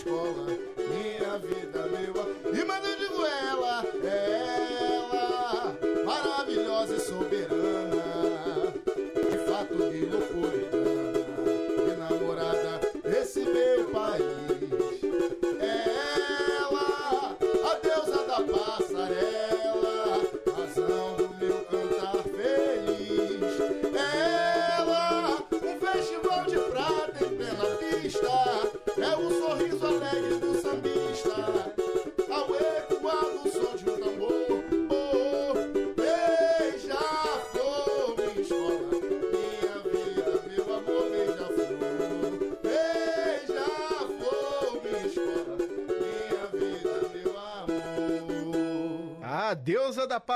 escola, minha vida, meu. E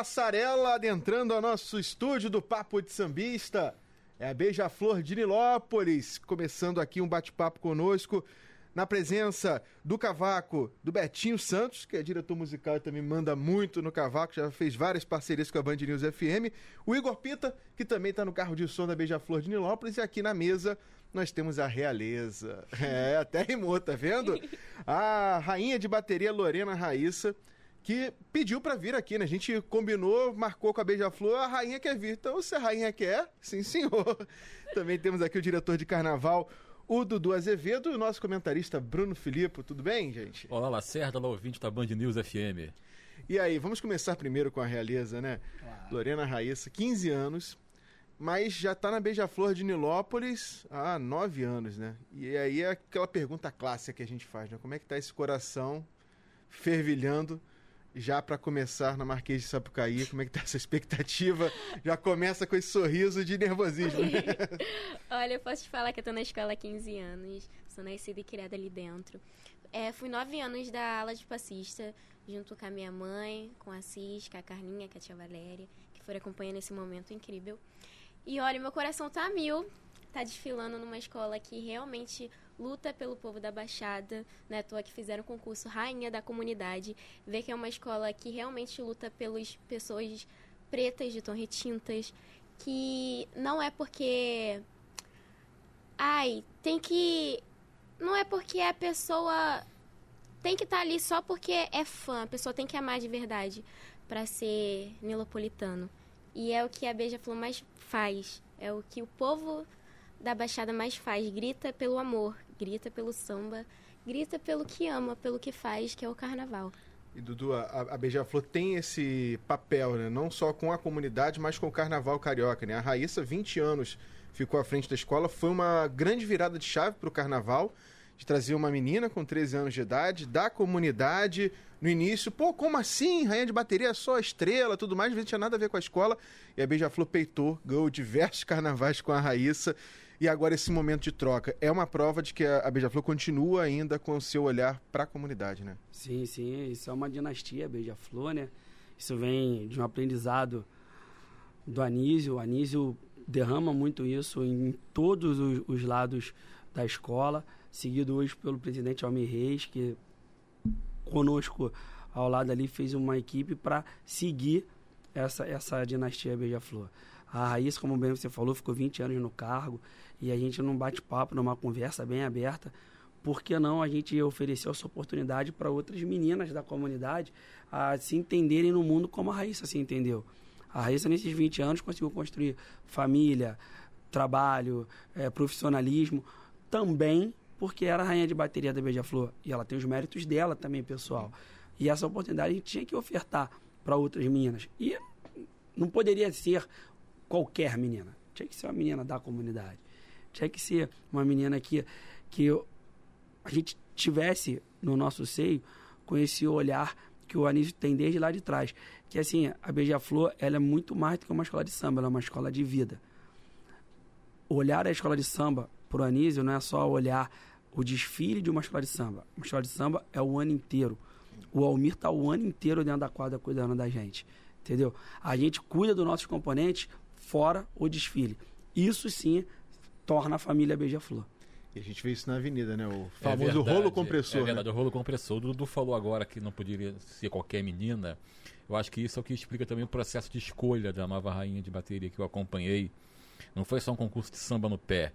passarela adentrando ao nosso estúdio do Papo de Sambista. É a Beija-Flor de Nilópolis, começando aqui um bate-papo conosco, na presença do cavaco do Betinho Santos, que é diretor musical e também manda muito no cavaco, já fez várias parcerias com a Band News FM. O Igor Pita, que também está no carro de som da Beija-Flor de Nilópolis. E aqui na mesa nós temos a realeza. É, até rimou, tá vendo? A rainha de bateria Lorena Raíssa que pediu pra vir aqui, né? A gente combinou, marcou com a Beija-Flor, a rainha quer vir. Então, se a rainha quer, sim, senhor. Também temos aqui o diretor de carnaval, o Dudu Azevedo, e o nosso comentarista Bruno Filippo. Tudo bem, gente? Olá, Lacerda, lá ouvinte da Band News FM. E aí, vamos começar primeiro com a realeza, né? Lorena Raíssa, 15 anos, mas já tá na Beija-Flor de Nilópolis há 9 anos, né? E aí é aquela pergunta clássica que a gente faz, né? Como é que tá esse coração fervilhando já para começar na Marquês de Sapucaí? Como é que tá essa expectativa? Já começa com esse sorriso de nervosismo, né? Olha, eu posso te falar que eu tô na escola há 15 anos, sou nascida e criada ali dentro. É, fui nove anos da ala de passista, junto com a minha mãe, com a Cis, com a Carlinha, com a tia Valéria, que foram acompanhando esse momento incrível. E olha, meu coração tá mil, tá desfilando numa escola que realmente luta pelo povo da Baixada, né? Tô aqui fizeram o concurso Rainha da Comunidade, ver que é uma escola que realmente luta pelas pessoas pretas de Torre Tintas, que não é porque ai, tem que não é porque a pessoa tem que estar ali só porque é fã, a pessoa tem que amar de verdade para ser nilopolitano. E é o que a Beija-Flor mais faz, é o que o povo da Baixada mais faz, grita pelo amor, grita pelo samba, grita pelo que ama, pelo que faz, que é o carnaval. E Dudu, a, a Beija-Flor tem esse papel, né? Não só com a comunidade, mas com o carnaval carioca, né? A Raíssa, 20 anos, ficou à frente da escola. Foi uma grande virada de chave para o carnaval, de trazer uma menina com 13 anos de idade, da comunidade, no início. Pô, como assim? Rainha de bateria só estrela, tudo mais. Não tinha nada a ver com a escola. E a Beija-Flor peitou, ganhou diversos carnavais com a Raíssa. E agora esse momento de troca é uma prova de que a Beija-Flor continua ainda com o seu olhar para a comunidade, né? Sim, sim, isso é uma dinastia, Beija-Flor, né? Isso vem de um aprendizado do Anísio. O Anísio derrama muito isso em todos os, os lados da escola, seguido hoje pelo presidente Almir Reis, que conosco ao lado ali fez uma equipe para seguir essa, essa dinastia Beija-Flor. A Raíssa, como bem você falou, ficou 20 anos no cargo e a gente num bate-papo, numa conversa bem aberta, por que não a gente ofereceu essa oportunidade para outras meninas da comunidade a se entenderem no mundo como a Raíssa se entendeu? A Raíssa, nesses 20 anos, conseguiu construir família, trabalho, eh, profissionalismo, também porque era a rainha de bateria da Beija-Flor. E ela tem os méritos dela também, pessoal. E essa oportunidade a gente tinha que ofertar para outras meninas. E não poderia ser qualquer menina. Tinha que ser uma menina da comunidade. Tinha que ser uma menina que, que a gente tivesse no nosso seio com esse olhar que o Anísio tem desde lá de trás. Que assim, a Beija-Flor ela é muito mais do que uma escola de samba, ela é uma escola de vida. Olhar a escola de samba para o Anísio não é só olhar o desfile de uma escola de samba. Uma escola de samba é o ano inteiro. O Almir está o ano inteiro dentro da quadra cuidando da gente. Entendeu? A gente cuida dos nossos componentes fora o desfile. Isso sim torna a família Beija-Flor. E a gente vê isso na avenida, né? O É famoso verdade, rolo compressor. É verdade, né? o rolo compressor. O Dudu falou agora que não poderia ser qualquer menina. Eu acho que isso é o que explica também o processo de escolha da nova rainha de bateria que eu acompanhei. Não foi só um concurso de samba no pé.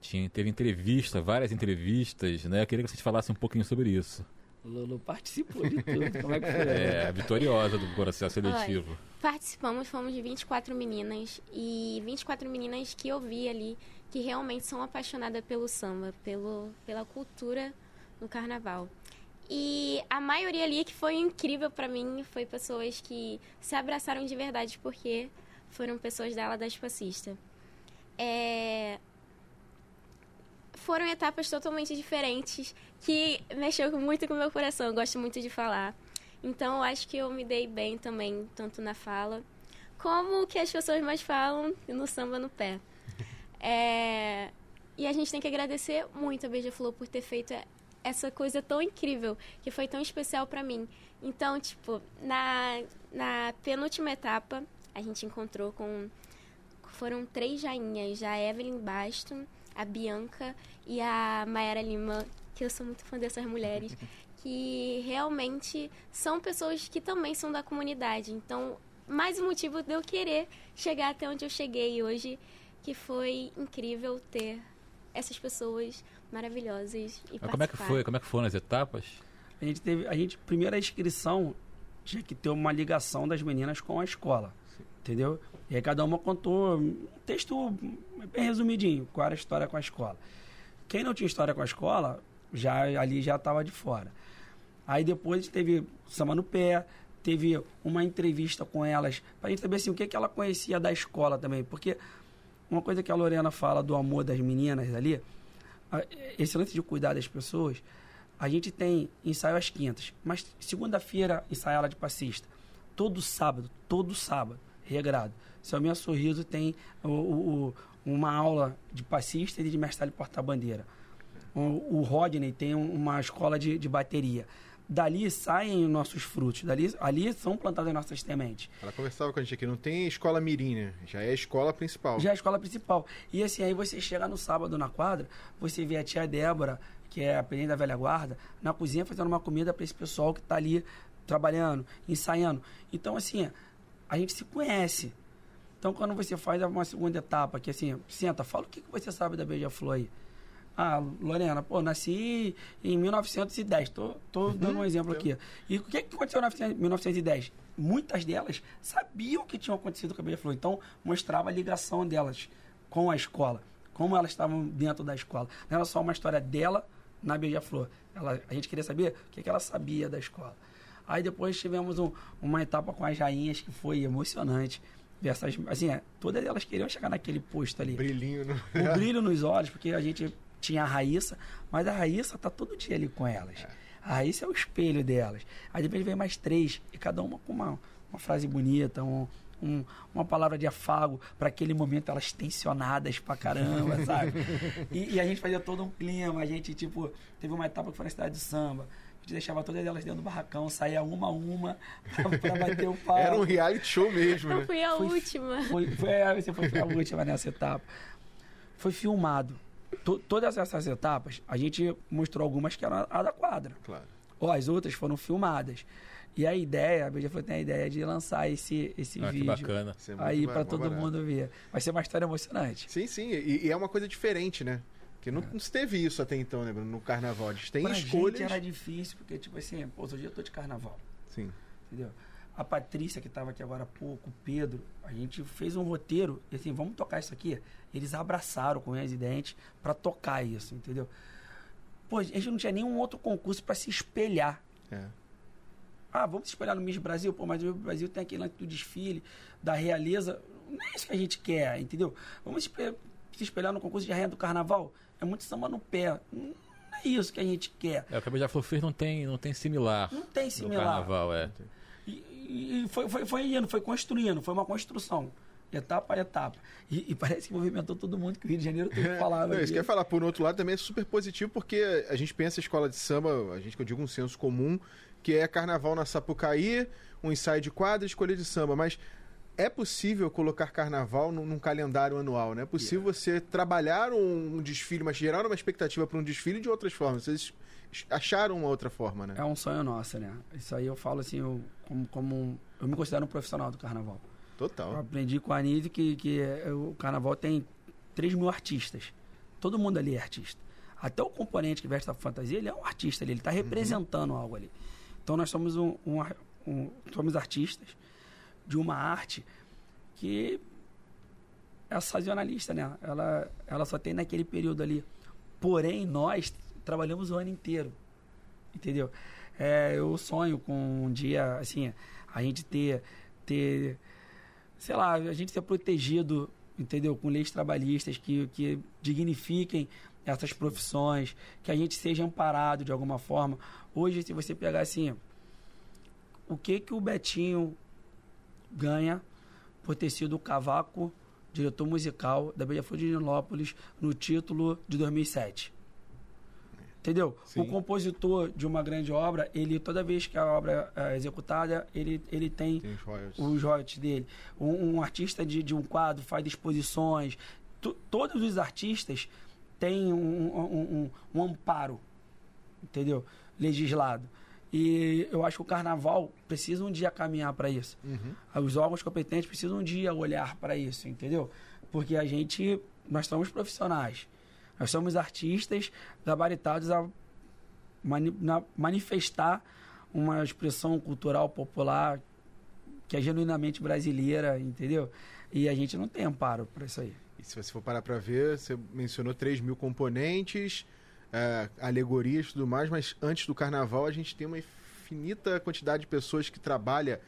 Tinha, teve entrevista, várias entrevistas, né? Eu queria que vocês falassem um pouquinho sobre isso. O Lulu participou de tudo. Como é que foi? É, vitoriosa do processo seletivo. Participamos, fomos de 24 meninas e 24 meninas que eu vi ali que realmente são apaixonadas pelo samba, pelo, pela cultura no carnaval. E a maioria ali que foi incrível pra mim foi pessoas que se abraçaram de verdade porque foram pessoas da ala das passistas. É... Foram etapas totalmente diferentes que mexeu muito com o meu coração. Eu gosto muito de falar. Então eu acho que eu me dei bem também, tanto na fala como o que as pessoas mais falam no samba no pé. É... E a gente tem que agradecer muito a Beija-Flor por ter feito essa coisa tão incrível, que foi tão especial para mim. Então, tipo, na, na penúltima etapa, a gente encontrou com. Foram três jainhas, a Evelyn Baston, a Bianca e a Mayara Lima, que eu sou muito fã dessas mulheres, que realmente são pessoas que também são da comunidade. Então, mais um motivo de eu querer chegar até onde eu cheguei hoje, que foi incrível ter essas pessoas maravilhosas e Mas como é que foi? Como é que foram as etapas? A gente teve, a gente primeira inscrição tinha que ter uma ligação das meninas com a escola, entendeu? E aí cada uma contou um texto bem resumidinho, qual era a história com a escola. Quem não tinha história com a escola, já ali já estava de fora. Aí depois teve samba no pé, teve uma entrevista com elas, para a gente saber assim, o que, que ela conhecia da escola também. Porque uma coisa que a Lorena fala do amor das meninas ali, esse lance de cuidar das pessoas, a gente tem ensaio às quintas, mas segunda-feira ensaio aula de passista. Todo sábado, todo sábado, regrado. Selminha Sorriso tem o, o- uma aula de passista e de mestre de porta-bandeira. O, o Rodney tem um- uma escola de, de bateria. Dali saem os nossos frutos, dali, ali são plantadas as nossas sementes. Ela conversava com a gente aqui, não tem escola mirim, né? Já é a escola principal. Já é a escola principal. E assim, aí você chega no sábado na quadra, você vê a tia Débora, que é a presidente da velha guarda, na cozinha fazendo uma comida para esse pessoal que está ali trabalhando, ensaiando. Então, assim, a gente se conhece. Então, quando você faz uma segunda etapa, que assim, senta, fala o que, que você sabe da Beija-Flor aí. Ah, Lorena, pô, nasci em 1910. Tô, tô dando um exemplo aqui. E o que, que aconteceu em 1910? Muitas delas sabiam o que tinha acontecido com a Beija-Flor. Então, mostrava a ligação delas com a escola. Como elas estavam dentro da escola. Não era só uma história dela na Beija-Flor. A gente queria saber o que, que ela sabia da escola. Aí depois tivemos um- uma etapa com as rainhas que foi emocionante. Essas- assim, é, todas elas queriam chegar naquele posto ali Brilhinho no... o brilho nos olhos, porque a gente tinha a Raíssa, mas a Raíssa tá todo dia ali com elas. A Raíssa é o espelho delas. Aí depois veio mais três, e cada uma com uma, uma frase bonita, um, um- uma palavra de afago, para aquele momento elas tensionadas pra caramba, sabe? E, e a gente fazia todo um clima, a gente, tipo, teve uma etapa que foi na cidade de samba. A gente deixava todas elas dentro do barracão, saía uma a uma pra, pra bater o pau. Era um reality show mesmo, Eu né? fui a Foi- última. Foi, foi, é, você foi a última nessa etapa. Foi filmado. To- todas essas etapas, a gente mostrou algumas que eram a da quadra. Claro. Ó, as outras foram filmadas. E a ideia, a Beija tem a ideia de lançar esse, esse Ah, que vídeo bacana. Isso é aí para todo barato. mundo ver. Vai ser uma história emocionante. Sim, sim. E, e é uma coisa diferente, né? Porque não, não se teve isso até então, né, Bruno? No carnaval. A gente tem pra escolhas. gente era difícil, porque, tipo assim, pô, outro dia eu tô de carnaval. Sim. entendeu? A Patrícia, que estava aqui agora há pouco, o Pedro, a gente fez um roteiro, e assim, vamos tocar isso aqui. Eles abraçaram com unhas e dentes para tocar isso, entendeu? Pô, a gente não tinha nenhum outro concurso para se espelhar. É. Ah, vamos se espelhar no Miss Brasil? Pô, mas o Miss Brasil tem aquele lance do desfile, da realeza. Não é isso que a gente quer, entendeu? Vamos se espe- se espelhar no concurso de rainha do carnaval? É muito samba no pé. Não é isso que a gente quer. É, o que a Beija-Flor fez não tem, não tem similar Não tem no similar. carnaval, é. E, e- e foi, foi, foi indo, foi construindo, foi uma construção. Etapa a etapa. E, e parece que movimentou todo mundo que o Rio de Janeiro tem que falar. Não, isso que eu ia falar, por outro lado, também é super positivo, porque a gente pensa a escola de samba, a gente que eu digo um senso comum, que é carnaval na Sapucaí, um ensaio de quadra, escolha de samba, mas é possível colocar carnaval num, num calendário anual, né? É possível você trabalhar um, um desfile, mas gerar uma expectativa para um desfile de outras formas. Vocês acharam uma outra forma, né? É um sonho nosso, né? Isso aí eu falo assim, eu, como, como eu me considero um profissional do carnaval. Eu Total. aprendi com a Anise que, que é, o carnaval tem 3 mil artistas. Todo mundo ali é artista. Até o componente que veste a fantasia, ele é um artista ali, ele está representando algo ali. Então nós somos um, um um- somos artistas de uma arte que é sazonalista, né? Ela, ela só tem naquele período ali. Porém, nós trabalhamos o ano inteiro. Entendeu? É, eu sonho com um dia, assim, a gente ter, ter, sei lá, a gente ser protegido, entendeu? Com leis trabalhistas que, que dignifiquem essas profissões, que a gente seja amparado de alguma forma. Hoje, se você pegar assim, o que que o Betinho ganha por ter sido o cavaco diretor musical da Beija-Flor de Nilópolis no título de 2007. Entendeu? Sim. O compositor de uma grande obra, ele toda vez que a obra é executada, ele, ele tem Tem os royalties. dele. Um, um artista de, de um quadro faz exposições. Tu- todos os artistas têm um, um- um- um amparo, entendeu? Legislado. E eu acho que o carnaval precisa um dia caminhar para isso. Uhum. Os órgãos competentes precisam um dia olhar para isso, entendeu? Porque a gente, nós somos profissionais. Nós somos artistas gabaritados a mani- manifestar uma expressão cultural popular que é genuinamente brasileira, entendeu? E a gente não tem amparo para isso aí. E se você for parar para ver, você mencionou 3 mil componentes, é, alegorias e tudo mais, mas antes do carnaval a gente tem uma infinita quantidade de pessoas que trabalha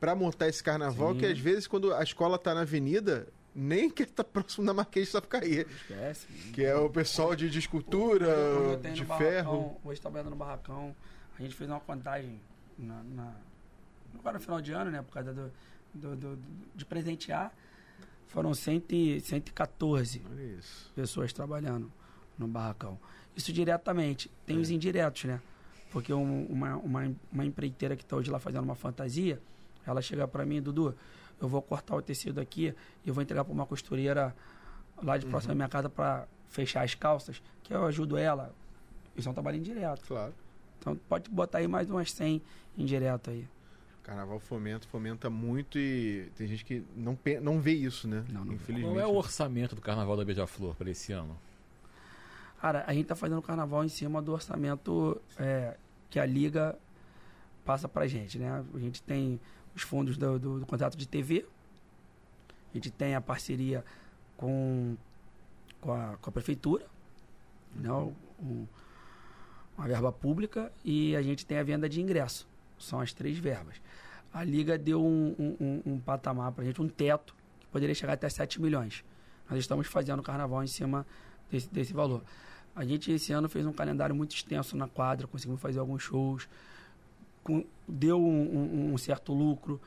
para montar esse carnaval, Sim. que às vezes quando a escola tá na avenida, nem quer estar próximo da Marquês de Sapucaí, Esquece. que é o pessoal de, de escultura, Hoje de ferro. Hoje trabalhando no barracão. A gente fez uma contagem na, na- agora no final de ano, né? Por causa do, do- do- de presentear. Foram 100, e- 114 Olha isso. pessoas trabalhando no barracão. Isso diretamente. Tem os indiretos, né? Porque um- uma, uma, uma empreiteira que está hoje lá fazendo uma fantasia, ela chega para mim, Dudu, eu vou cortar o tecido aqui e eu vou entregar para uma costureira lá de próximo da minha casa para fechar as calças, que eu ajudo ela. Isso é um trabalho indireto. Claro. Então pode botar aí mais umas 100 indireto aí. Carnaval fomenta, fomenta muito e tem gente que não, não vê isso, né? Não, não. Infelizmente. Qual é o orçamento do Carnaval da Beija-Flor para esse ano? Cara, a gente tá fazendo o carnaval em cima do orçamento é, que a Liga passa pra gente, né? A gente tem os fundos do, do- do contrato de TV, a gente tem a parceria com, com, a, com a prefeitura, né? Um- uma verba pública e a gente tem a venda de ingresso. São as três verbas. A Liga deu um, um, um- um patamar pra gente, um teto, que poderia chegar até 7 milhões. Nós estamos fazendo o carnaval em cima desse, desse valor. A gente esse ano fez um calendário muito extenso na quadra, conseguimos fazer alguns shows, com- deu um, um- um certo lucro.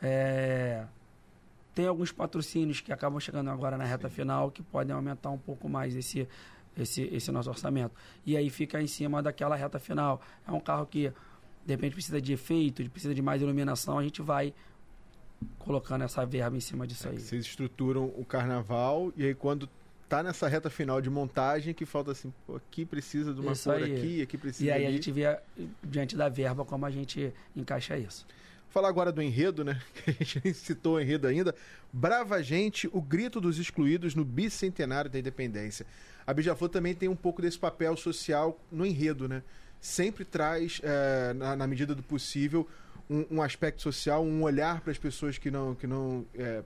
é, tem alguns patrocínios que acabam chegando agora na reta final que podem aumentar um pouco mais esse, esse, esse nosso orçamento. E aí fica em cima daquela reta final. É um carro que de repente precisa de efeito, precisa de mais iluminação, a gente vai colocando essa verba em cima disso aí. Vocês estruturam o carnaval e aí quando tá nessa reta final de montagem que falta assim, pô, aqui precisa de uma Isso cor aí. aqui, aqui precisa E aí a ali. gente vê diante da verba como a gente encaixa isso. Falar agora do enredo, né? Que a gente nem citou o enredo ainda. Brava Gente, o grito dos excluídos no bicentenário da independência. A Beija-Flor também tem um pouco desse papel social no enredo, né? Sempre traz, eh, na, na medida do possível, um, um aspecto social, um olhar para as pessoas que não, que não, eh,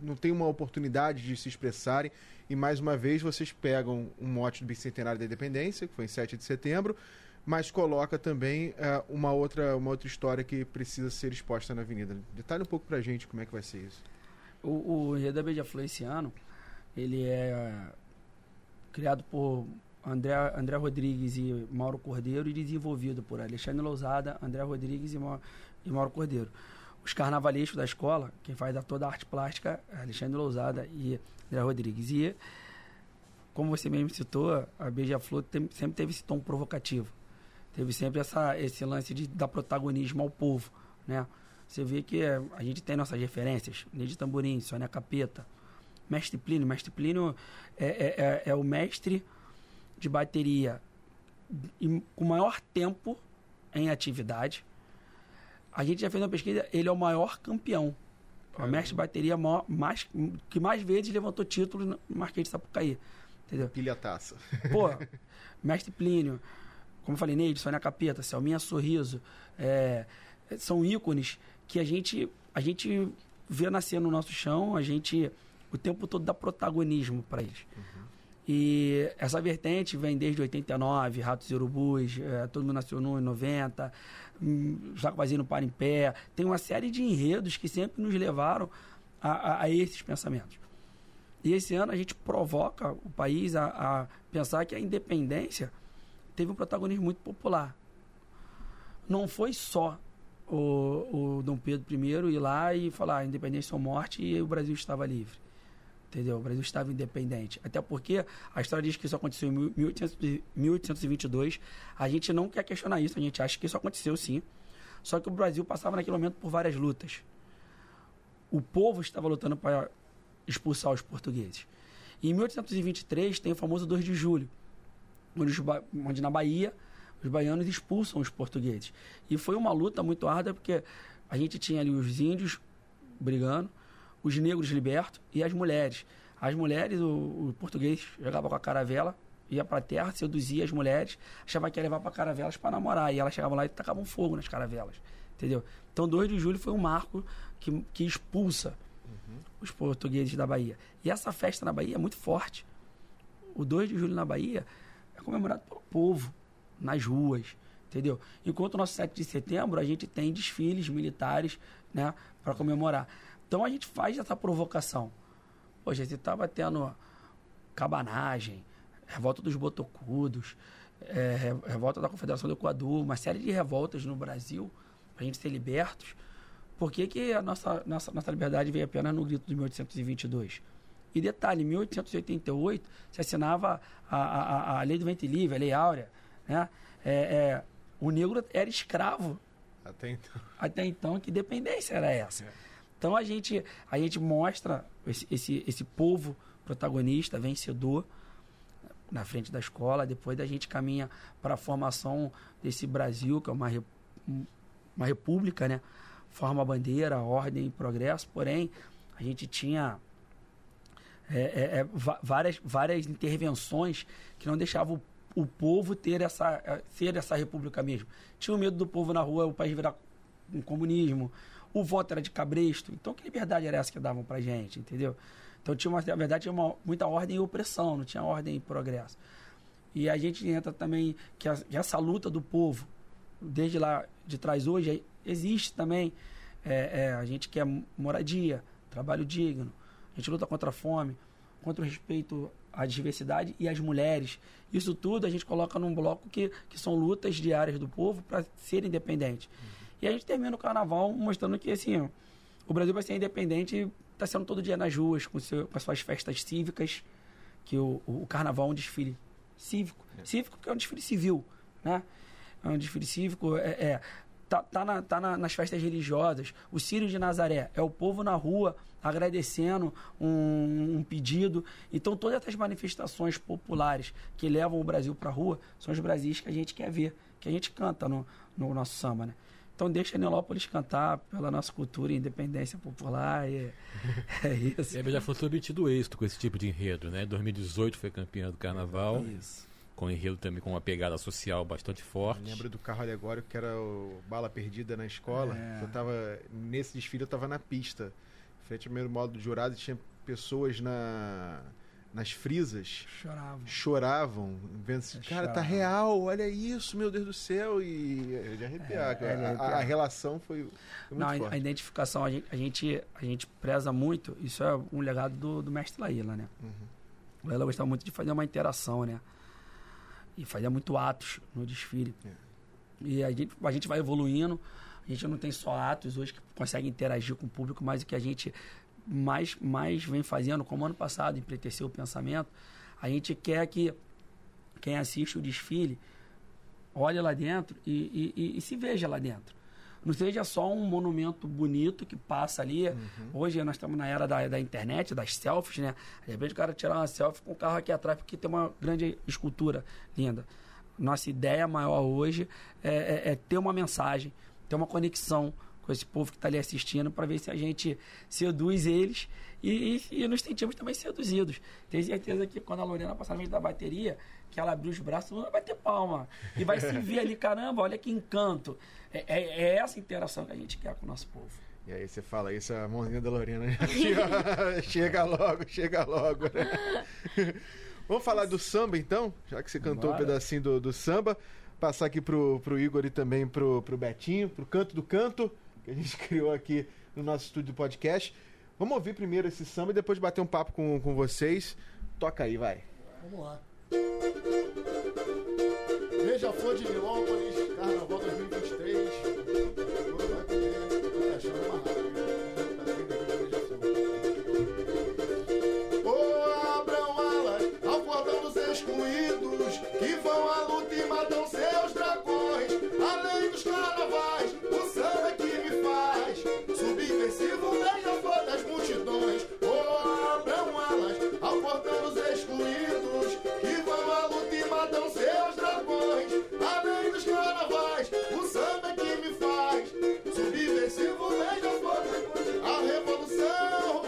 não têm uma oportunidade de se expressarem. E mais uma vez vocês pegam um mote do bicentenário da independência, que foi em 7 de setembro, mas coloca também eh, uma, outra, uma outra história que precisa ser exposta na avenida. Detalhe um pouco pra gente como é que vai ser isso. O, o da Beija-Flor esse ano, ele é criado por André, André Rodrigues e Mauro Cordeiro e desenvolvido por Alexandre Lousada, André Rodrigues e, Ma, e Mauro Cordeiro. Os carnavalescos da escola, quem faz toda a arte plástica, é Alexandre Lousada e André Rodrigues. E, como você mesmo citou, a Beija-Flor sempre teve esse tom provocativo. Teve sempre essa, esse lance de dar protagonismo ao povo, né? Você vê que a gente tem nossas referências, Neide Tamborim, Sônia Capeta, Mestre Plínio. Mestre Plínio é, é, é- é o mestre de bateria com maior tempo em atividade. A gente já fez uma pesquisa, ele é o maior campeão. O mestre de bateria maior- mais, que mais vezes levantou títulos no Marquês de Sapucaí. Entendeu? Pilha a taça. Pô, Mestre Plínio, como eu falei, Neide, Sônia Capeta, Selminha Sorriso, é, são ícones que a gente, a gente vê nascer no nosso chão, a gente o tempo todo dá protagonismo para eles. E essa vertente vem desde 89, Ratos e Urubus, é, Todo Mundo Nasceu em 90, Jaco Vazio no Para em Pé. Tem uma série de enredos que sempre nos levaram a, a- a esses pensamentos. E esse ano a gente provoca o país a, a pensar que a independência teve um protagonismo muito popular. Não foi só o, o Dom Pedro I ir lá e falar independência ou morte e o Brasil estava livre. Entendeu? O Brasil estava independente. Até porque a história diz que isso aconteceu em 1800 e- 1822. A gente não quer questionar isso, a gente acha que isso aconteceu sim. Só que o Brasil passava naquele momento por várias lutas. O povo estava lutando para expulsar os portugueses. E em 1823 tem o famoso 2 de julho, onde, onde na Bahia os baianos expulsam os portugueses. E foi uma luta muito árdua porque a gente tinha ali os índios brigando, os negros libertos e as mulheres. As mulheres, o, o português chegava com a caravela, ia para a terra, seduzia as mulheres, achava que ia levar para caravelas para namorar. E elas chegavam lá e tacavam fogo nas caravelas. Entendeu? Então, 2 de julho foi um marco que, que expulsa os portugueses da Bahia. E essa festa na Bahia é muito forte. O 2 de julho na Bahia é comemorado pelo povo, nas ruas, entendeu? Enquanto o nosso 7 de setembro, a gente tem desfiles militares, né, para comemorar. Então a gente faz essa provocação. Hoje, você estava tendo cabanagem, revolta dos botocudos, é, re- revolta da Confederação do Equador, uma série de revoltas no Brasil, para a gente ser libertos. Por que, que a nossa, nossa, nossa liberdade veio apenas no grito de 1822? E detalhe, em 1888 se assinava a, a, a- a Lei do Ventre Livre, a Lei Áurea. Né? É, é, o negro era escravo Até então. até então, que dependência era essa? Então a gente, a gente mostra esse, esse, esse povo protagonista, vencedor, na frente da escola, depois a gente caminha para a formação desse Brasil, que é uma, uma república, né? Forma bandeira, ordem e progresso, porém, a gente tinha é, é, é, várias, várias intervenções que não deixavam o, o povo ter essa, é, ser essa república mesmo. Tinha o medo do povo na rua, o país virar um comunismo, o voto era de cabresto. Então, que liberdade era essa que davam pra gente, entendeu? Então, tinha uma, na verdade, tinha uma, muita ordem e opressão, não tinha ordem e progresso. E a gente entra também que, a- que essa luta do povo, desde lá de trás hoje, existe também. É, é, a gente quer moradia, trabalho digno, a gente luta contra a fome, contra o respeito à diversidade e às mulheres. Isso tudo a gente coloca num bloco que, que são lutas diárias do povo para ser independente. E a gente termina o carnaval mostrando que assim, o Brasil vai ser independente e está sendo todo dia nas ruas, com, seu, com as suas festas cívicas, que o, o, carnaval é um desfile cívico. Cívico porque é um desfile civil, né? É um desfile cívico, é, é- tá, tá, na- tá na- nas festas religiosas. O Círio de Nazaré é o povo na rua agradecendo um, um pedido. Então, todas essas manifestações populares que levam o Brasil para a rua são os Brasis que a gente quer ver, que a gente canta no, no nosso samba, né? Então, deixa a Nilópolis cantar pela nossa cultura e independência popular. E é isso. A Beija-Flor tem obtido êxito com esse tipo de enredo, né? 2018 foi campeã do carnaval, Isso. com enredo também com uma pegada social bastante forte. Lembro do carro alegórico que era o Bala Perdida na escola. É. Eu tava. Nesse desfile eu tava na pista. Frente ao primeiro modo do jurado e tinha pessoas na, nas frisas. Chorava. Choravam, vendo assim, cara, tá Chorava. real, olha isso, meu Deus do céu. E é de arrepiar, É, cara. é A- a, relação foi, foi Não, muito a, forte. identificação, a gente, a, gente, a gente preza muito, isso é um legado do, do mestre Laíla, né? Uhum. Laíla gostava muito de fazer uma interação, né? E fazia muito atos no desfile. É. E a gente, a gente vai evoluindo, a gente não tem só atos hoje que consegue interagir com o público, mas o que a gente mais, mais vem fazendo, como ano passado, empretecer o pensamento, a gente quer que quem assiste o desfile olhe lá dentro e, e- e- e se veja lá dentro. Não seja só um monumento bonito que passa ali. Hoje nós estamos na era da, da internet, das selfies, né? De repente o cara tirar uma selfie com o carro aqui atrás porque tem uma grande escultura linda. Nossa ideia maior hoje é, é- é ter uma mensagem, ter uma conexão com esse povo que está ali assistindo, para ver se a gente seduz eles e, e, e nos sentimos também seduzidos. Tenho certeza que quando a Lorena passar na frente da bateria, que ela abrir os braços, vai ter palma. E vai se ver ali, caramba, olha que encanto. É, é, é essa interação que a gente quer com o nosso povo. E aí você fala isso, a mãozinha da Lorena. chega logo, chega logo. Né? Vamos falar do samba então? Já que você cantou Bora. um pedacinho do, do samba. Passar aqui pro, pro Igor e também pro, pro Betinho, pro Canto do Canto, que a gente criou aqui no nosso estúdio do podcast. Vamos ouvir primeiro esse samba e depois bater um papo com, com vocês. Toca aí, vai. Vamos lá. Beija-flor de Nilópolis, Carnaval 2023. Multidões.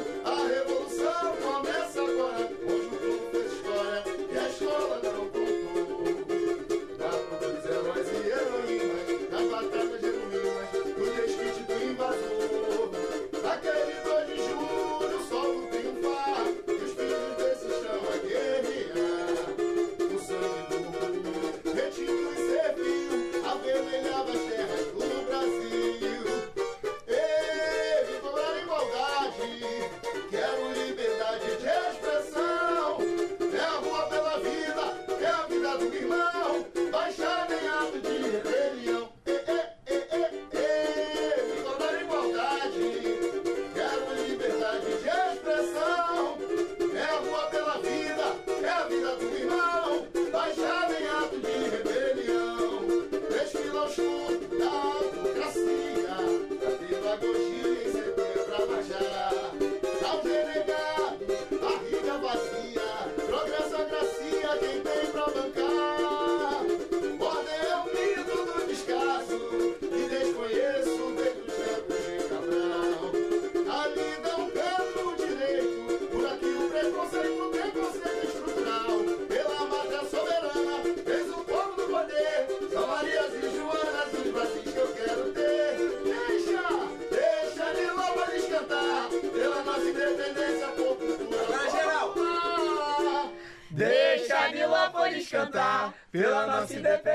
Pela nossa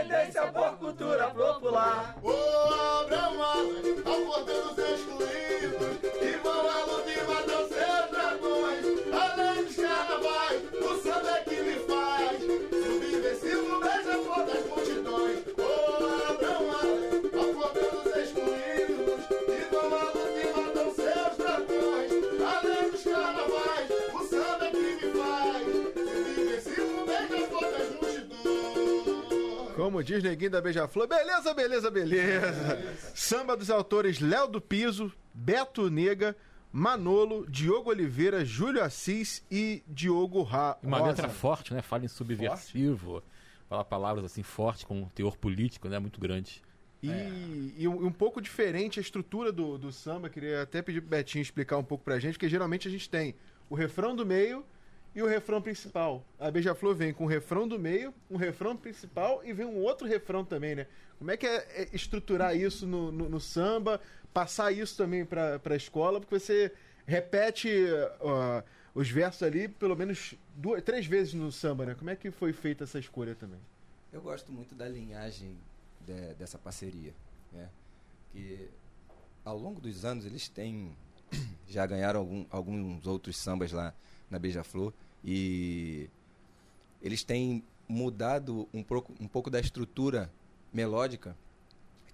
diz Neguinho da Beija-Flor, beleza, beleza, beleza. Samba dos autores Léo do Piso, Beto Nega, Manolo, Diogo Oliveira, Júlio Assis e Diogo Ra E uma Rosa. letra forte, né? Fala em subversivo. Fala palavras assim fortes, com um teor político, né? Muito grande. E, e um, um pouco diferente a estrutura do, do samba. Queria até pedir pro Betinho explicar um pouco pra gente, porque geralmente a gente tem o refrão do meio e o refrão principal. A Beija-Flor vem com o refrão do meio, um refrão principal e vem um outro refrão também, né? Como é que é, é estruturar isso no, no- no samba, passar isso também pra, pra escola, porque você repete ó, os versos ali pelo menos duas, três vezes no samba, né? Como é que foi feita essa escolha também? Eu gosto muito da linhagem de- dessa parceria, né? Que ao longo dos anos eles têm já ganharam algum- alguns outros sambas lá na Beija-Flor e eles têm mudado um pouco, um pouco da estrutura melódica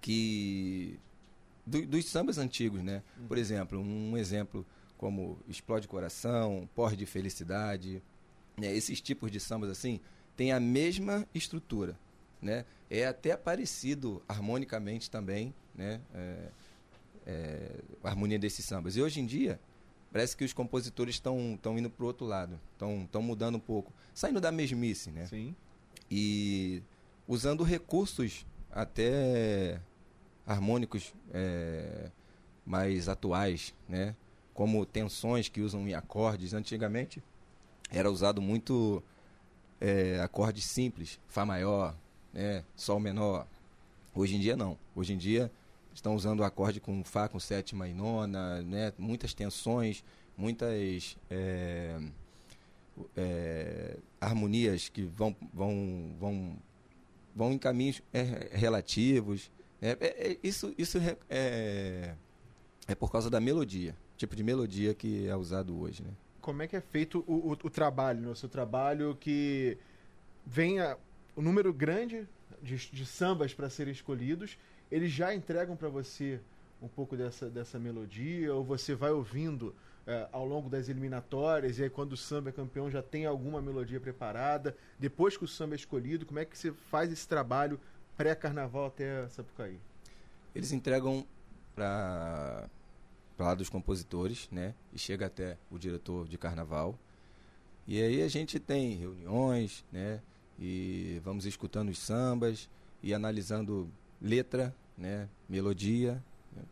que do- dos sambas antigos, né? Por exemplo, um exemplo como Explode Coração, Porre de Felicidade, né? esses tipos de sambas assim têm a mesma estrutura, né? É até parecido harmonicamente também, né? É, é, a harmonia desses sambas. E hoje em dia parece que os compositores estão estão indo para o outro lado, estão estão mudando um pouco, saindo da mesmice, né? Sim. e usando recursos até harmônicos é, mais atuais, né? Como tensões que usam em acordes. Antigamente era usado muito é, acordes simples, Fá maior, né? Sol menor. Hoje em dia não. Hoje em dia estão usando o acorde com Fá com sétima e nona, né? Muitas tensões, muitas é, é, harmonias que vão, vão, vão, vão em caminhos é, relativos. É, é, é, isso isso é, é por causa da melodia, tipo de melodia que é usado hoje, né? Como é que é feito o, o, o trabalho, no seu trabalho que venha o um número grande de, de sambas para serem escolhidos, eles já entregam para você um pouco dessa, dessa melodia, ou você vai ouvindo é, ao longo das eliminatórias, e aí quando o samba é campeão já tem alguma melodia preparada, depois que o samba é escolhido, como é que você faz esse trabalho pré-carnaval até Sapucaí? Eles entregam para lá dos compositores, né? E chega até o diretor de carnaval. E aí a gente tem reuniões, né? E vamos escutando os sambas e analisando letra, né? Melodia, né?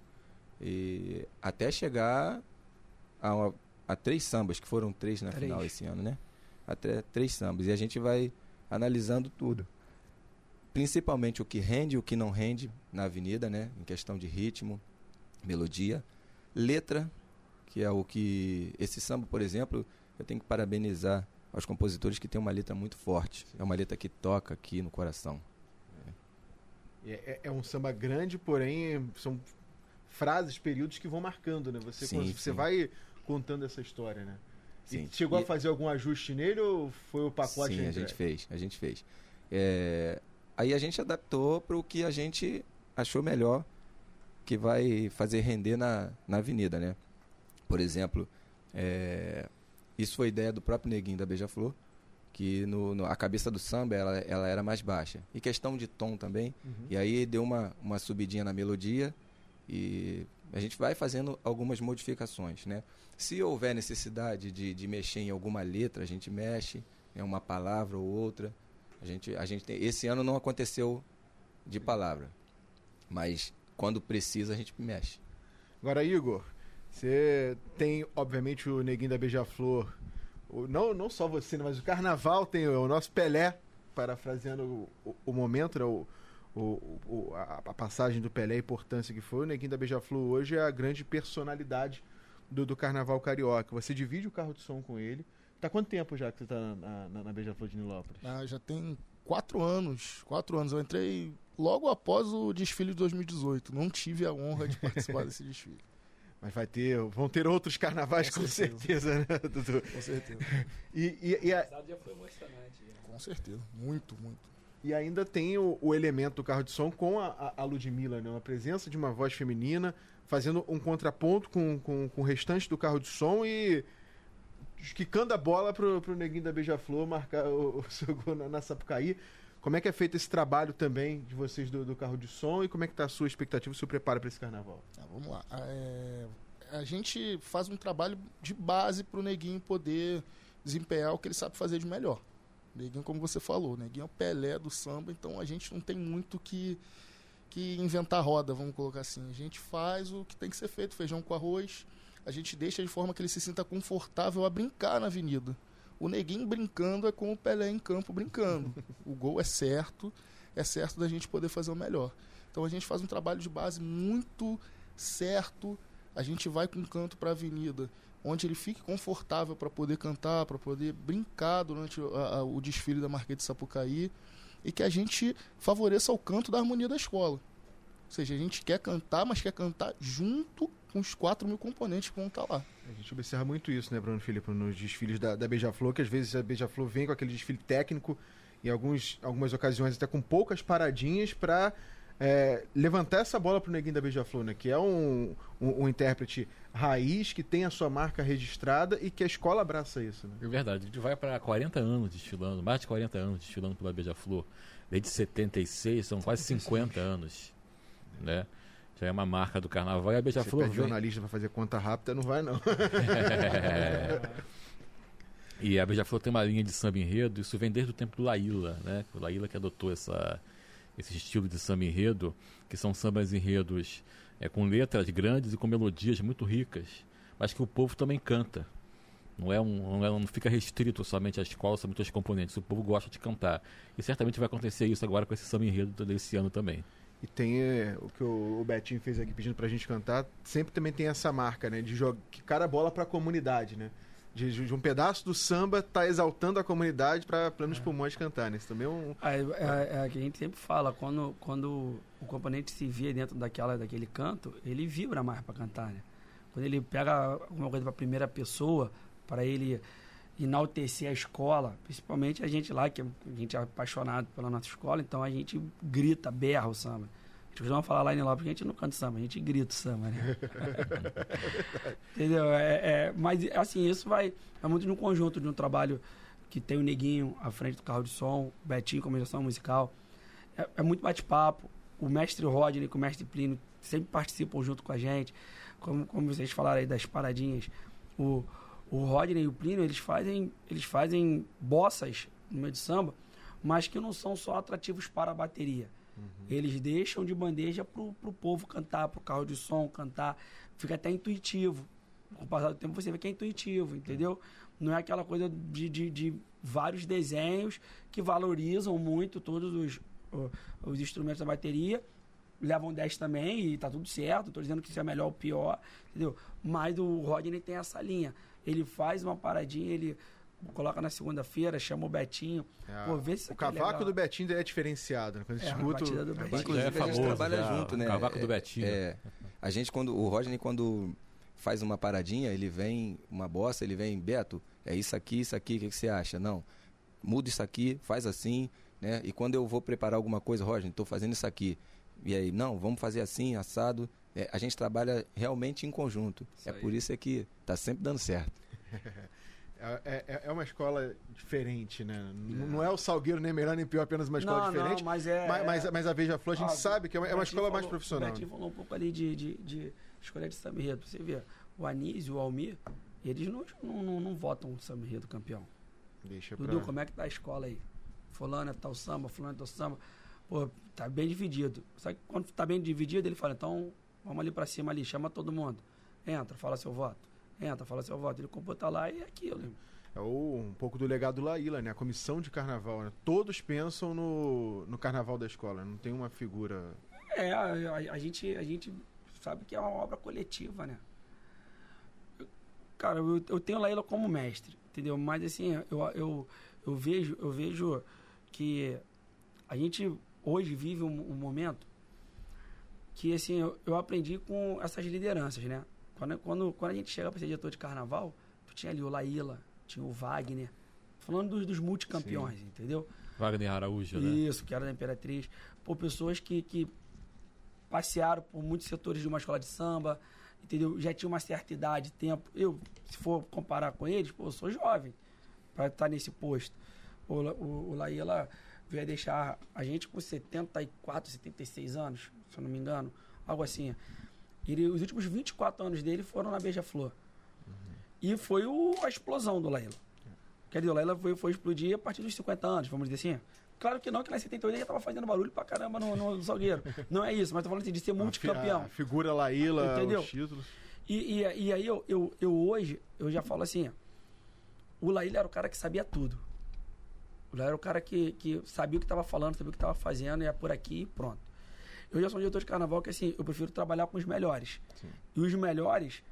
e até chegar a, a, três sambas que foram três na três. final esse ano, né? Até três sambas e a gente vai analisando tudo principalmente o que rende e o que não rende na avenida, né? Em questão de ritmo, melodia, letra, que é o que esse samba, por exemplo, eu tenho que parabenizar aos compositores que tem uma letra muito forte. É uma letra que toca aqui no coração. É, é, é um samba grande, porém são frases, períodos que vão marcando, né? Você, sim, você sim. vai contando essa história, né? Sim. E chegou e... a fazer algum ajuste nele ou foi o pacote? Sim, a gente fez, a gente fez. É, Aí a gente adaptou para o que a gente achou melhor que vai fazer render na, na avenida, né? Por exemplo, é, isso foi ideia do próprio Neguinho da Beija-Flor, que no, no, a cabeça do samba ela, ela era mais baixa. E questão de tom também. Uhum. E aí deu uma, uma subidinha na melodia e a gente vai fazendo algumas modificações, né? Se houver necessidade de, de mexer em alguma letra, a gente mexe, em né? uma palavra ou outra. A gente, a gente tem, esse ano não aconteceu de palavra, mas quando precisa a gente mexe. Agora, Igor, você tem, obviamente, o Neguinho da Beija-Flor. Não, não só você, né, mas o Carnaval tem o nosso Pelé, parafraseando o, o, momento, né, o, o, a, a, passagem do Pelé, a importância que foi. O Neguinho da Beija-Flor hoje é a grande personalidade do, do Carnaval Carioca. Você divide o carro de som com ele. Tá quanto tempo já que você tá na, na, na Beija-Flor de Nilópolis? Ah, já tem quatro anos. Quatro anos. Eu entrei logo após o desfile de 2018. Não tive a honra de participar desse desfile. Mas vai ter, vão ter outros carnavais com, com certeza. certeza, né, Dudu? Com certeza. E, e, e a... já foi emocionante. Com certeza, muito, muito. E ainda tem o, o elemento do carro de som com a, a, Ludmilla, né? A presença de uma voz feminina, fazendo um contraponto com, com, com o restante do carro de som e quicando a bola pro, pro neguinho da Beija-Flor marcar o, o, seu gol na, na Sapucaí. Como é que é feito esse trabalho também de vocês do, do carro de som e como é que está a sua expectativa, o seu preparo para esse carnaval? Ah, vamos lá. É, a gente faz um trabalho de base para o neguinho poder desempenhar o que ele sabe fazer de melhor. Neguinho, como você falou, neguinho é o Pelé do samba, então a gente não tem muito que, que inventar roda, vamos colocar assim. A gente faz o que tem que ser feito, feijão com arroz, a gente deixa de forma que ele se sinta confortável a brincar na avenida. O neguinho brincando é como o Pelé em campo brincando. O gol é certo, é certo da gente poder fazer o melhor. Então a gente faz um trabalho de base muito certo. A gente vai com canto para a avenida, onde ele fique confortável para poder cantar, para poder brincar durante a, a, o desfile da Marquês de Sapucaí e que a gente favoreça o canto da harmonia da escola. Ou seja, a gente quer cantar, mas quer cantar junto com os 4 mil componentes que vão estar lá. A gente observa muito isso, né, Bruno Filipe, nos desfiles da, da Beija-Flor, que às vezes a Beija-Flor vem com aquele desfile técnico, em alguns, algumas ocasiões até com poucas paradinhas para é, levantar essa bola para o Neguinho da Beija-Flor, né? Que é um, um, um, intérprete raiz, que tem a sua marca registrada e que a escola abraça isso, né? É verdade. A gente vai para 40 anos desfilando, mais de 40 anos desfilando pela Beija-Flor. Desde 76, são quase 50 anos, né? Já é uma marca do carnaval e a Beija-Flor. Vem... jornalista para fazer conta rápida, não vai, não. é. E a Beija-Flor tem uma linha de samba enredo, isso vem desde o tempo do Laíla, né? O Laíla que adotou essa, esse estilo de samba enredo, que são sambas enredos é, com letras grandes e com melodias muito ricas, mas que o povo também canta. Não, é um, não, é, não fica restrito somente à escola, são muitos componentes. O povo gosta de cantar. E certamente vai acontecer isso agora com esse samba enredo desse ano também. E tem é, o que o, o Betinho fez aqui pedindo pra gente cantar, sempre também tem essa marca, né? De jogar que cara bola pra comunidade, né? De, de um pedaço do samba tá exaltando a comunidade para planos pulmões cantar, né? Isso também é um. É, é, é que a gente sempre fala, quando, quando o componente se vê dentro daquela, daquele canto, ele vibra mais para cantar, né? Quando ele pega alguma coisa para primeira pessoa, para ele enaltecer a escola, principalmente a gente lá, que a gente é apaixonado pela nossa escola, então a gente grita, berra o samba. A gente costuma falar lá em Lopes a gente não canta samba, a gente grita o samba, né? Entendeu? É, é, mas, assim, isso vai é muito no conjunto de um trabalho que tem o Neguinho à frente do carro de som, o Betinho com a direção musical. É, é muito bate-papo. O mestre Rodney com o mestre Plínio sempre participam junto com a gente. Como, como vocês falaram aí das paradinhas, o, o Rodney e o Plínio, eles fazem, eles fazem bossas no meio de samba, mas que não são só atrativos para a bateria. Uhum. Eles deixam de bandeja pro, pro povo cantar, pro carro de som cantar. Fica até intuitivo. Com o passar do tempo você vê que é intuitivo, entendeu? Não é aquela coisa de, de, de vários desenhos que valorizam muito todos os, os instrumentos da bateria. Levam 10 também e tá tudo certo. Estou dizendo que isso é melhor ou pior, entendeu? Mas o Rodney tem essa linha. Ele faz uma paradinha, ele coloca na segunda-feira, chama o Betinho. É, Pô, vê se o cavaco do Betinho é diferenciado, né? Quando é, escuta. A do Betinho. Inclusive, é a famoso, gente trabalha já, junto, né? O cavaco do Betinho. É, a gente, quando. O Rodney, quando faz uma paradinha, ele vem, uma bosta, ele vem, Beto, é isso aqui, isso aqui, o que, que você acha? Não. Muda isso aqui, faz assim, né? E quando eu vou preparar alguma coisa, Rodney, estou fazendo isso aqui. E aí, não, vamos fazer assim, assado. É, a gente trabalha realmente em conjunto. Isso é aí. por isso é que tá sempre dando certo. É, é, é, uma escola diferente, né? Não é o Salgueiro nem melhor nem pior, apenas uma escola não, diferente. Não, mas, é, mas, mas, mas a Beija-Flor a gente ah, sabe que é uma, é uma escola falou, mais profissional. O Betinho falou um pouco ali de, de, de escolha de samba enredo. Você vê, o Anísio, o Almir, eles não, não, não, não votam o samba enredo campeão. Deixa Dudu, pra... como é que tá a escola aí? Fulano é tal samba, fulano é tal samba. Pô, tá bem dividido. Só que quando tá bem dividido, ele fala, então vamos ali pra cima ali, chama todo mundo. Entra, fala seu voto. Entra, fala seu voto. Ele computa lá e é aquilo. É o, um pouco do legado do Laíla, né? A comissão de carnaval, né? Todos pensam no, no carnaval da escola, não tem uma figura... É, a, a, a gente, a gente sabe que é uma obra coletiva, né? Eu, cara, eu, eu tenho Laíla como mestre, entendeu? Mas assim, eu, eu, eu, vejo, eu vejo que a gente hoje vive um, um momento que assim, eu, eu, aprendi com essas lideranças, né? Quando, quando, quando a gente chega para ser diretor de carnaval, tu tinha ali o Laíla, tinha o Wagner, falando dos, dos multicampeões, Sim. entendeu? Wagner Araújo, né? Isso, que era da Imperatriz. Por pessoas que, que passearam por muitos setores de uma escola de samba, entendeu? Já tinha uma certa idade, tempo. Eu, se for comparar com eles, pô, eu sou jovem para estar nesse posto. O, o, o Laíla veio deixar a gente com 74, 76 anos, se eu não me engano, algo assim. Ele, os últimos 24 anos dele foram na Beija-Flor. E foi o, a explosão do Laila. Quer dizer, o Laila foi, foi explodir a partir dos 50 anos, vamos dizer assim. Claro que não, que na 78 ele já estava fazendo barulho pra caramba no, no Salgueiro. Não é isso, mas tô falando assim, de ser multicampeão. A figura Laíla, Entendeu? os títulos. E, e, e aí eu, eu, eu, hoje, eu já falo assim, o Laíla era o cara que sabia tudo. O Laíla era o cara que, que sabia o que estava falando, sabia o que estava fazendo, e é por aqui e pronto. Eu já sou um diretor de carnaval que assim, eu prefiro trabalhar com os melhores. Sim. E os melhores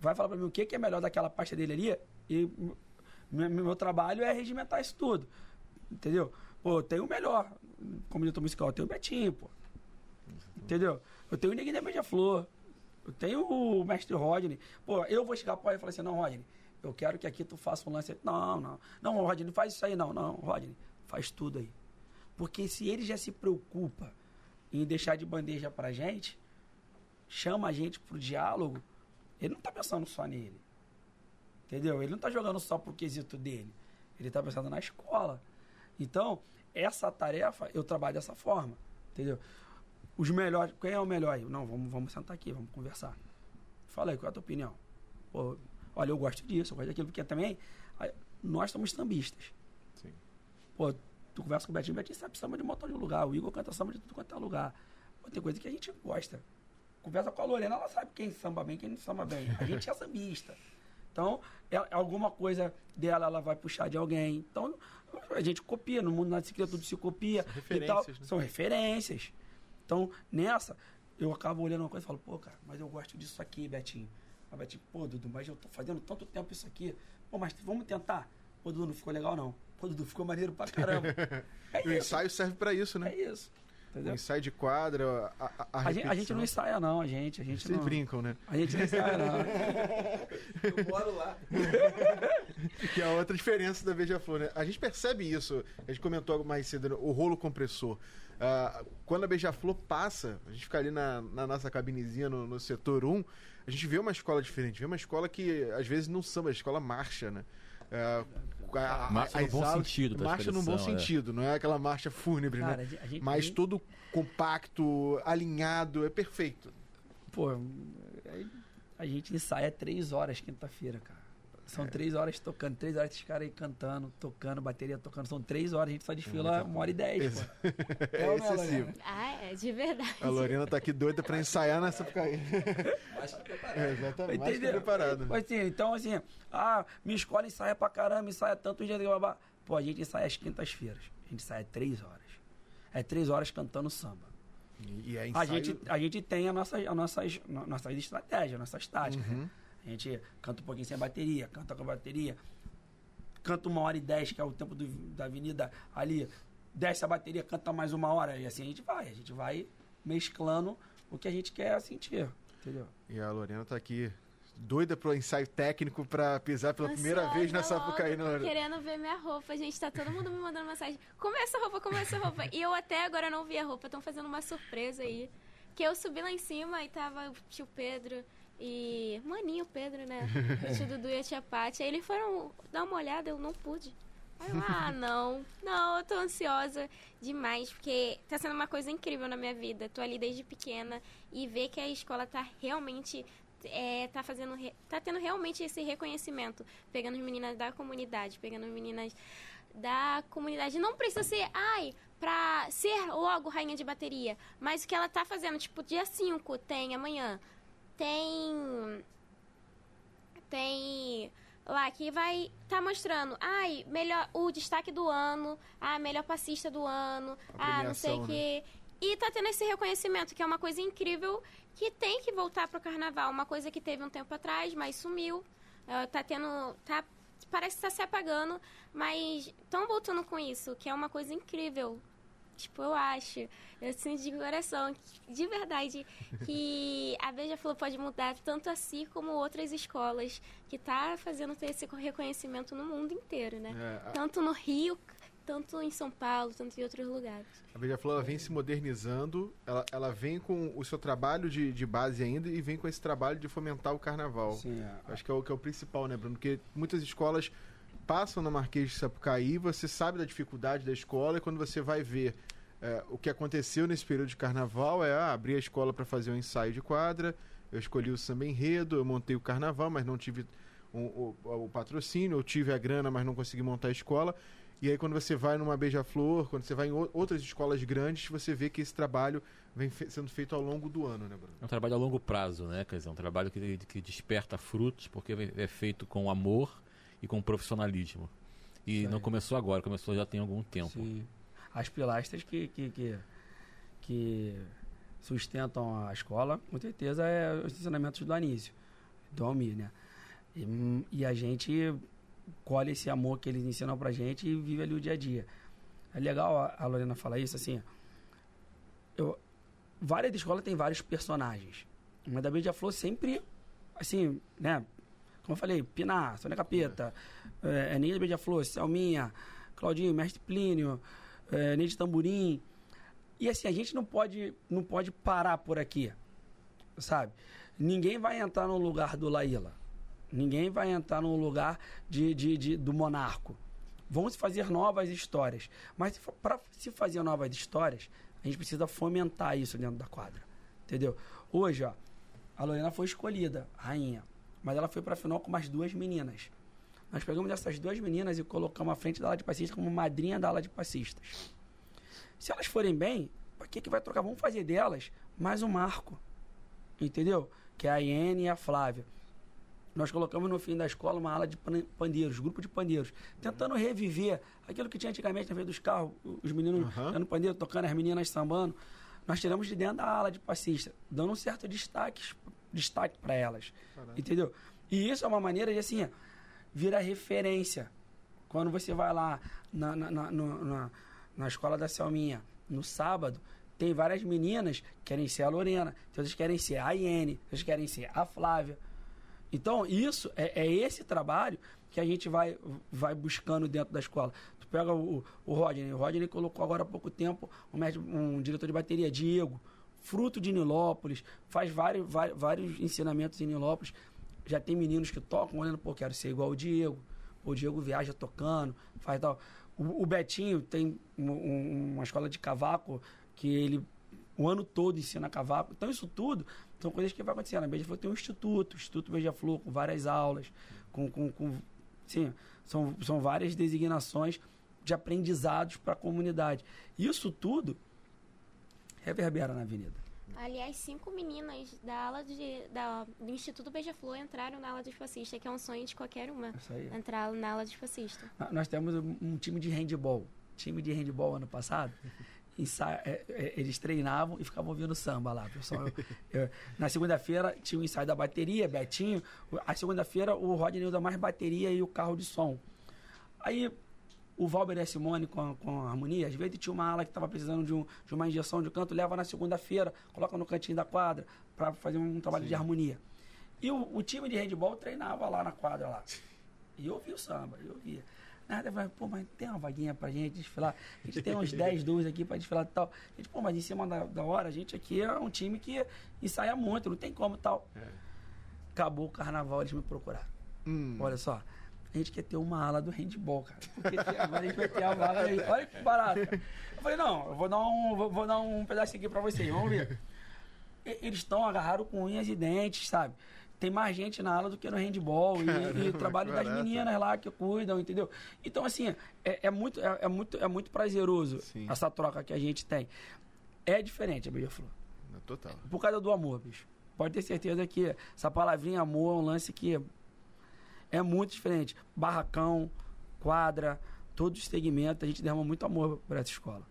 vai falar para mim o que, que é melhor daquela pasta dele ali e meu, meu trabalho é regimentar isso tudo. Entendeu? Pô, eu tenho o melhor como diretor musical, eu tenho o Betinho, pô. Entendeu? Eu tenho o Neguinho da Beija-Flor. Eu tenho o mestre Rodney. Pô, eu vou chegar para ele e falar assim, não, Rodney, eu quero que aqui tu faça um lance. Não, não. Não, Rodney, não faz isso aí, não. Não, Rodney, faz tudo aí. Porque se ele já se preocupa em deixar de bandeja pra gente, chama a gente pro diálogo, ele não está pensando só nele. Entendeu? Ele não está jogando só pro quesito dele. Ele está pensando na escola. Então, essa tarefa eu trabalho dessa forma. Entendeu? Os melhores. Quem é o melhor? Não, vamos, vamos sentar aqui, vamos conversar. Fala aí, qual é a tua opinião? Pô, olha, eu gosto disso, eu gosto daquilo, porque também nós somos tambistas. Sim. Pô, tu conversa com o Betinho, o Betinho sabe samba de um montão de lugar. O Igor canta samba de tudo quanto é lugar. Pô, tem coisa que a gente gosta. Conversa com a Lorena, ela sabe quem samba bem, quem não samba bem. A gente é sambista. Então, é, alguma coisa dela, ela vai puxar de alguém. Então, a gente copia. No mundo na cicla tudo se copia. São e tal. referências, né? São referências. Então, nessa, eu acabo olhando uma coisa e falo, pô, cara, mas eu gosto disso aqui, Betinho. Mas Betinho, pô, Dudu, mas eu tô fazendo tanto tempo isso aqui. Pô, mas vamos tentar. Pô, Dudu, não ficou legal, não. Pô, Dudu, ficou maneiro pra caramba. É E o ensaio serve pra isso, né? É isso. O Entendeu? ensaio de quadra, a, a, a A gente, a gente não ensaia, não, a gente. A gente Vocês não, brincam, né? A gente não ensaia, não. Eu moro lá. Que é a outra diferença da Beija-Flor, né? A gente percebe isso. A gente comentou mais cedo, né? o rolo compressor. Ah, quando a Beija-Flor passa, a gente fica ali na, na nossa cabinezinha no, no setor 1, a gente vê uma escola diferente. Vê uma escola que, às vezes, não samba, a escola marcha, né? Ah, a- Marcha no bom aulas- sentido da Marcha no bom é. sentido, não é aquela marcha fúnebre, Cara, né? gente- Mas gente- todo compacto, alinhado, é perfeito. Pô, aí a gente ensaia três horas quinta-feira, cara. São É. três horas tocando, três horas esses caras aí cantando, tocando, bateria tocando. São três horas, a gente só desfila uma hora e dez, pô. É é, excessivo. Ah, é, de verdade. A Lorena tá aqui doida pra ensaiar nessa Sapucaí. Mais que preparado. É, exatamente. Mais que Entendeu? preparado. Mas, assim, então, assim, ah, minha escola ensaia pra caramba, ensaia tantos dias. babá. Pô, a gente ensaia às quintas-feiras. A gente ensaia três horas. É três horas cantando samba. E, e é A ensaio... gente, a gente tem a nossa, a nossas, no- nossas estratégias, nossas táticas. Uhum. né? A gente canta um pouquinho sem bateria, canta com a bateria, canta uma hora e dez, que é o tempo do- da avenida ali, desce a bateria, canta mais uma hora, e assim a gente vai. A gente vai mesclando o que a gente quer sentir. Entendeu? E a Lorena tá aqui doida pro ensaio técnico pra pisar pela primeira vez na logo, Sapucaí, né, Lorena? Querendo ver minha roupa, gente. Tá todo mundo me mandando mensagem. Como é essa roupa? Como é essa roupa? E eu até agora não vi a roupa. Estão fazendo uma surpresa aí. Que eu subi lá em cima e tava o tio Pedro e. Maninho Pedro, né? O tio Dudu e a tia Paty. Aí eles foram dar uma olhada, eu não pude. Aí eu, ah, não. Não, eu tô ansiosa demais, porque tá sendo uma coisa incrível na minha vida. Tô ali desde pequena e ver que a escola tá realmente. É, tá fazendo. tá tendo realmente esse reconhecimento. Pegando as meninas da comunidade, pegando as meninas da comunidade. Não precisa ser, ai, pra ser logo rainha de bateria. Mas o que ela tá fazendo, tipo, dia 5 tem amanhã. Tem. Tem lá que vai tá mostrando, ai, melhor o destaque do ano, ah, melhor passista do ano, A ah, não sei o né? que. E tá tendo esse reconhecimento, que é uma coisa incrível, que tem que voltar pro carnaval. Uma coisa que teve um tempo atrás, mas sumiu. Eh, tá tendo. Tá, parece que tá se apagando, mas estão voltando com isso, que é uma coisa incrível. Tipo, eu acho, eu sinto de coração, de verdade, que a Beija-Flor pode mudar tanto assim como outras escolas, que tá fazendo ter esse reconhecimento no mundo inteiro, né? É, a- Tanto no Rio, tanto em São Paulo, tanto em outros lugares. A Beija-Flor vem se modernizando, ela, ela vem com o seu trabalho de, de base ainda e vem com esse trabalho de fomentar o carnaval. Sim, é. Acho que é o, que é o principal, né, Bruno? Porque muitas escolas passam na Marquês de Sapucaí, você sabe da dificuldade da escola e quando você vai ver é, o que aconteceu nesse período de carnaval é ah, abrir a escola para fazer um ensaio de quadra, eu escolhi o samba enredo, eu montei o carnaval, mas não tive o, o- o patrocínio, eu tive a grana, mas não consegui montar a escola. E aí quando você vai numa Beija-Flor, quando você vai em outras escolas grandes, você vê que esse trabalho vem fe- sendo feito ao longo do ano, né, Bruno? É um trabalho a longo prazo, né? Quer dizer, um trabalho que, que desperta frutos, porque é feito com amor e com profissionalismo. E não começou agora, começou já tem algum tempo. Sim. As pilastras que, que, que, que sustentam a escola, com certeza, é os ensinamentos do Anísio, do Almir, né? E, e a gente colhe esse amor que eles ensinam pra gente e vive ali o dia a dia. É legal a, Lorena falar isso, assim, eu, várias escolas têm vários personagens. Mas da Beija-Flor sempre, assim, né? Como eu falei, Pinar, Sônia Capeta, é, é Neide Beija-Flor, Selminha, Claudinho, Mestre Plínio, é, Neide Tamborim. E assim, a gente não pode, não pode parar por aqui, sabe? Ninguém vai entrar no lugar do Laíla. Ninguém vai entrar no lugar de, de, de- do Monarco. Vão se fazer novas histórias. Mas para se fazer novas histórias, a gente precisa fomentar isso dentro da quadra. Entendeu? Hoje, ó, a Lorena foi escolhida, rainha. Mas ela foi pra final com mais duas meninas. Nós pegamos essas duas meninas e colocamos à frente da ala de passistas como madrinha da ala de passistas. Se elas forem bem, para que, que vai trocar? Vamos fazer delas mais um marco. Entendeu? Que é a Iene e a Flávia. Nós colocamos no fim da escola uma ala de pan- pandeiros, grupo de pandeiros, tentando reviver aquilo que tinha antigamente na frente dos carros, os meninos Aham. dando pandeiro, tocando, as meninas sambando. Nós tiramos de dentro da ala de passista, dando um certo destaque, destaque para elas. Entendeu? E isso é uma maneira de assim, virar referência. Quando você vai lá na, na, na, na, na escola da Selminha, no sábado, tem várias meninas que querem ser a Lorena, outras querem ser a Iene, outras querem ser a Flávia. Então, isso é, é esse trabalho que a gente vai, vai buscando dentro da escola. Tu pega o, o Rodney, o Rodney colocou agora há pouco tempo um, um diretor de bateria, Diego, fruto de Nilópolis, faz vários, vários, vários ensinamentos em Nilópolis. Já tem meninos que tocam, olhando, pô, quero ser igual o Diego. Pô, o Diego viaja tocando, faz tal. O, o Betinho tem um- um- uma escola de cavaco que ele o ano todo ensina cavaco. Então, isso tudo são coisas que vai acontecer. Na Beija-Flor tem um instituto, o Instituto Beija-Flor, com várias aulas, com, com, com sim, são, são várias designações de aprendizados para a comunidade. Isso tudo reverbera na avenida. Aliás, cinco meninas da ala de, da, do Instituto Beija-Flor entraram na ala de fascista, que é um sonho de qualquer uma. Isso aí. Entrar na ala de fascista. Nós temos um time de handball. Time de handball ano passado. é, é, eles treinavam e ficavam ouvindo samba lá. Pessoal, Eu- eu- na segunda-feira tinha o ensaio da bateria, Betinho. A segunda-feira o Rodney dá mais bateria e o carro de som. Aí o Valber e a Simone com a, com a harmonia, às vezes tinha uma ala que estava precisando de, um- de uma injeção de canto, leva na segunda-feira, coloca no cantinho da quadra para fazer um trabalho de harmonia. E o, o time de handball treinava lá na quadra lá. E eu ouvi o samba, eu ouvia. Nada, falei, pô, mas tem uma vaguinha pra gente desfilar. A gente tem uns 10, 12 aqui pra desfilar e tal. A gente, pô, mas em cima da, da hora, a gente aqui é um time que ensaia muito, não tem como tal. Acabou o carnaval, eles me procuraram. Hum. Olha só, a gente quer ter uma ala do handball, cara. Porque agora a gente vai ter a vaga aí. Olha que barato. cara. Eu falei, não, eu vou dar um, vou, vou dar um pedacinho aqui pra vocês, vamos ver. E- Eles estão agarrados com unhas e dentes, sabe? Tem mais gente na ala do que no handball. E, e o trabalho das meninas lá que cuidam, entendeu? Então, assim, é, é muito, é, é muito, é muito prazeroso Sim. essa troca que a gente tem. É diferente a Beija-Flor. Total. Por causa do amor, bicho. Pode ter certeza que essa palavrinha amor é um lance que é muito diferente. Barracão, quadra, todos os segmentos, a gente derrama muito amor para essa escola.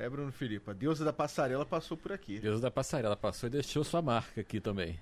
É, Bruno Filipe, a deusa da passarela passou por aqui. Deus da passarela passou e deixou sua marca aqui também.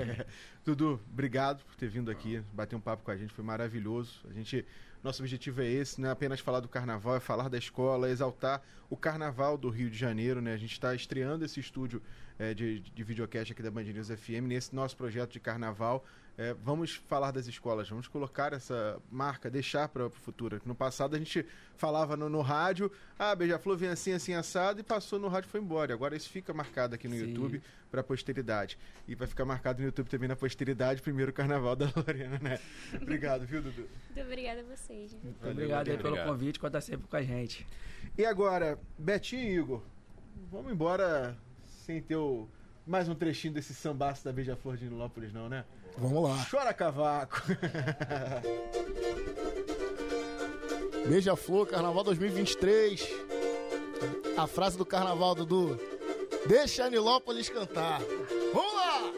Dudu, obrigado por ter vindo aqui, bater um papo com a gente, foi maravilhoso. A gente, nosso objetivo é esse, não é apenas falar do carnaval, é falar da escola, é exaltar o carnaval do Rio de Janeiro, né? A gente está estreando esse estúdio é, de, de videocast aqui da Band News FM nesse nosso projeto de carnaval. É, vamos falar das escolas, vamos colocar essa marca, deixar para o futuro. No passado a gente falava no, no rádio, ah, Beija-Flor vem assim, assim, assado, e passou no rádio e foi embora. Agora isso fica marcado aqui no Sim. YouTube para a posteridade. E vai ficar marcado no YouTube também na posteridade, primeiro carnaval da Lorena, né? Obrigado, viu, Dudu? Muito obrigada a vocês. Muito obrigado aí pelo obrigado. convite, conta sempre com a gente. E agora, Betinho e Igor, vamos embora sem ter o- mais um trechinho desse sambaço da Beija-Flor de Nilópolis, não, né? Vamos lá. Chora cavaco! Beija-Flor, Carnaval 2023. A frase do Carnaval, Dudu. Deixa a Nilópolis cantar. Vamos lá!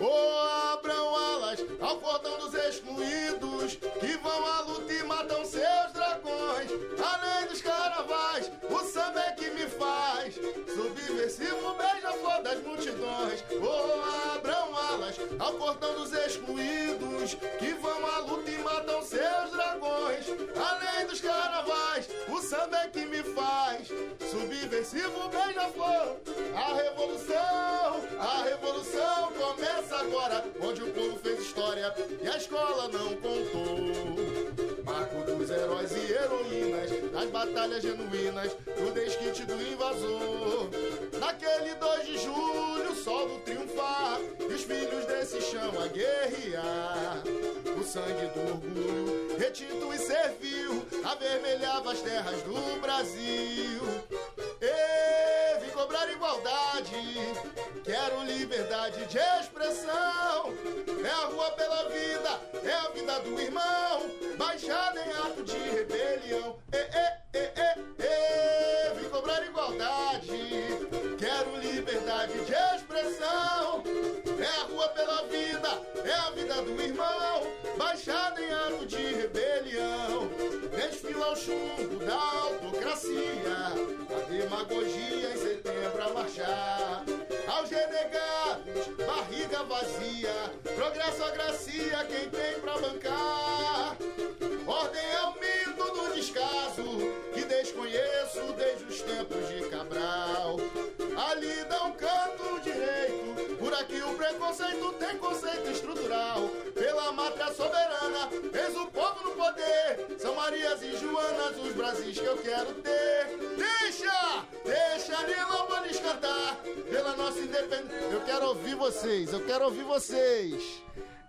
Ô, abram alas ao cordão dos excluídos que vão à luta e matam seus dragões. Além dos carnavais, o samba é que me faz subversivo beija-flor das multidões. Alas ao cordão dos excluídos que vão à luta e matam seus dragões. Além dos carnavais, o samba é que me faz subversivo beija-flor. A revolução, a revolução começa agora, onde o povo fez história e a escola não contou. Das batalhas genuínas, do desquite do invasor. Naquele 2 de julho, o sol triunfar, e os filhos desse chão a guerrear. O sangue do orgulho, retinto e servil, avermelhava as terras do Brasil. E vim cobrar igualdade, quero liberdade de expressão. É a rua pela vida, é a vida do irmão, baixada em ato de rebelião. E, e, e, e, e, vim cobrar igualdade, quero liberdade de expressão. É a rua pela vida, é a vida do irmão, baixada em ato de rebelião. Desfila o chumbo da autocracia, a demagogia em setembro a marchar. Aos renegados, barriga vazia, progresso a gracia, quem tem pra bancar. Ordem é o mito do descaso, que desconheço desde os tempos de preconceito tem conceito estrutural. Pela mátria soberana, eis o povo no poder. São Marias e Joanas, os Brasis que eu quero ter. Deixa, deixa Nilópolis cantar, pela nossa independência. Eu quero ouvir vocês, eu quero ouvir vocês.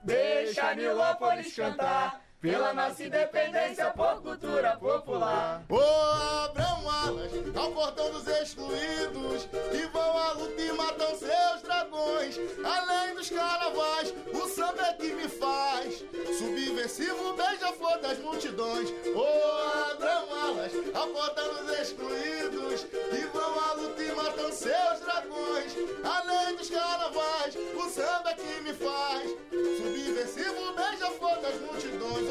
Deixa Nilópolis cantar. Pela nossa independência por cultura popular. Ô, abram alas ao portão dos excluídos que vão à luta e matam seus dragões. Além dos carnavais, o samba é que me faz subversivo beija-flor das multidões. Ô, abram alas ao portão dos excluídos que vão à luta e matam seus dragões. Além dos carnavais, o samba é que me faz subversivo beija-flor das multidões.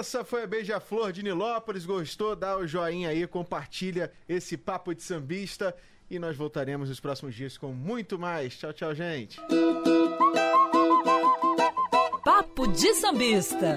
Essa foi a Beija-Flor de Nilópolis. Gostou? Dá o joinha aí, compartilha esse papo de sambista. E nós voltaremos nos próximos dias com muito mais. Tchau, tchau, gente. Papo de sambista.